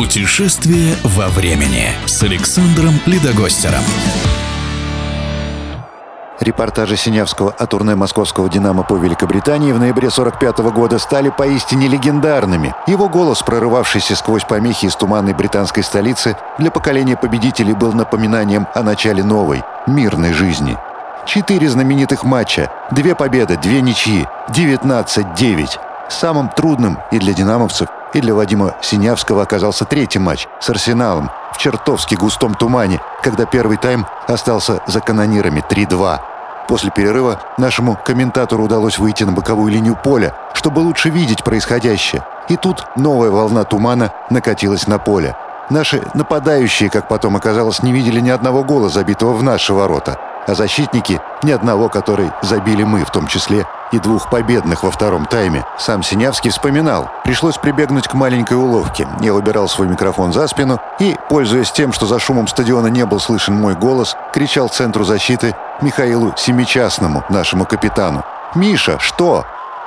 Путешествие во времени с Александром Ледогостером. Репортажи Синявского о турне московского «Динамо» по Великобритании в ноябре 45 года стали поистине легендарными. Его голос, прорывавшийся сквозь помехи из туманной британской столицы, для поколения победителей был напоминанием о начале новой, мирной жизни. Четыре знаменитых матча, две победы, две ничьи, 19-9. Самым трудным и для динамовцев, и для Вадима Синявского оказался третий матч с «Арсеналом» в чертовски густом тумане, когда первый тайм остался за канонирами 3-2. После перерыва нашему комментатору удалось выйти на боковую линию поля, чтобы лучше видеть происходящее. И тут новая волна тумана накатилась на поле. Наши нападающие, как потом оказалось, не видели ни одного гола, забитого в наши ворота а защитники — ни одного, который забили мы, в том числе и двух победных во втором тайме. Сам Синявский вспоминал. Пришлось прибегнуть к маленькой уловке. Я убирал свой микрофон за спину и, пользуясь тем, что за шумом стадиона не был слышен мой голос, кричал центру защиты Михаилу Семичастному, нашему капитану. «Миша, что?»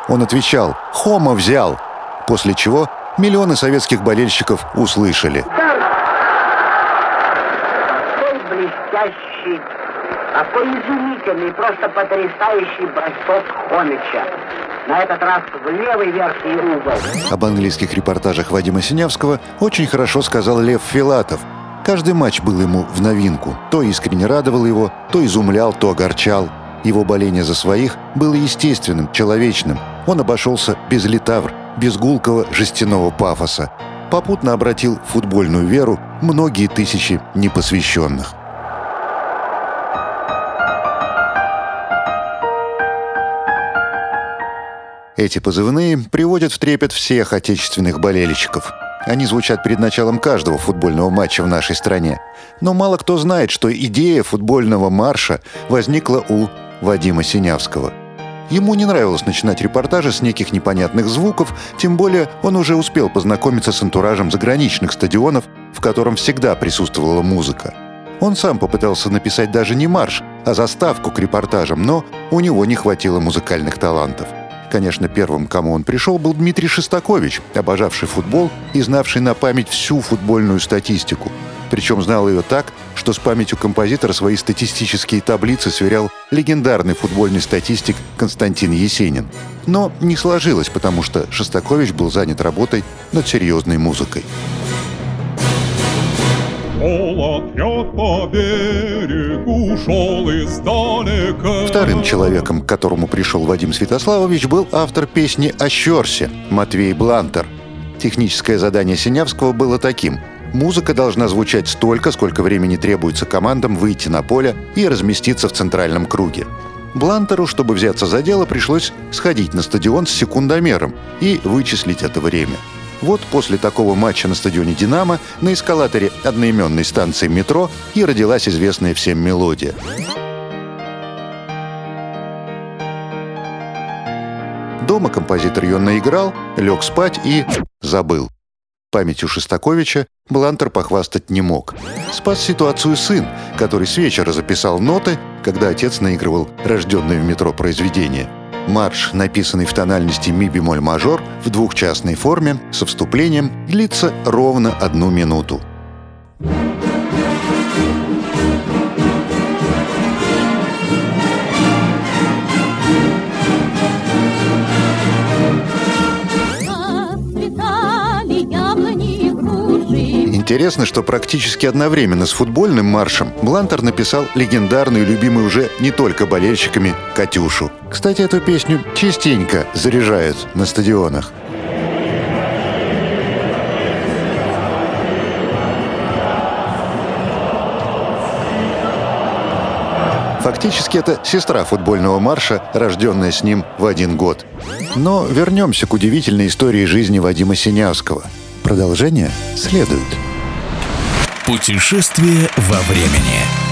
Он отвечал «Хома взял!» После чего миллионы советских болельщиков услышали. блестящий какой изумительный, просто потрясающий бросок Хомича. На этот раз в левый верхний угол. Об английских репортажах Вадима Синявского очень хорошо сказал Лев Филатов. Каждый матч был ему в новинку. То искренне радовал его, то изумлял, то огорчал. Его боление за своих было естественным, человечным. Он обошелся без литавр, без гулкого жестяного пафоса. Попутно обратил футбольную веру многие тысячи непосвященных. Эти позывные приводят в трепет всех отечественных болельщиков. Они звучат перед началом каждого футбольного матча в нашей стране. Но мало кто знает, что идея футбольного марша возникла у Вадима Синявского. Ему не нравилось начинать репортажи с неких непонятных звуков, тем более он уже успел познакомиться с антуражем заграничных стадионов, в котором всегда присутствовала музыка. Он сам попытался написать даже не марш, а заставку к репортажам, но у него не хватило музыкальных талантов – Конечно, первым, кому он пришел, был Дмитрий Шестакович, обожавший футбол и знавший на память всю футбольную статистику. Причем знал ее так, что с памятью композитора свои статистические таблицы сверял легендарный футбольный статистик Константин Есенин. Но не сложилось, потому что Шостакович был занят работой над серьезной музыкой. Вторым человеком, к которому пришел Вадим Святославович, был автор песни о Щерсе Матвей Блантер. Техническое задание Синявского было таким – Музыка должна звучать столько, сколько времени требуется командам выйти на поле и разместиться в центральном круге. Блантеру, чтобы взяться за дело, пришлось сходить на стадион с секундомером и вычислить это время – вот после такого матча на стадионе «Динамо» на эскалаторе одноименной станции метро и родилась известная всем мелодия. Дома композитор ее наиграл, лег спать и забыл. Памятью Шостаковича Блантер похвастать не мог. Спас ситуацию сын, который с вечера записал ноты, когда отец наигрывал рожденное в метро произведение – Марш, написанный в тональности ми-бемоль мажор в двухчастной форме со вступлением, длится ровно одну минуту. Интересно, что практически одновременно с футбольным маршем Блантер написал легендарную, любимую уже не только болельщиками, «Катюшу». Кстати, эту песню частенько заряжают на стадионах. Фактически это сестра футбольного марша, рожденная с ним в один год. Но вернемся к удивительной истории жизни Вадима Синявского. Продолжение следует. Путешествие во времени.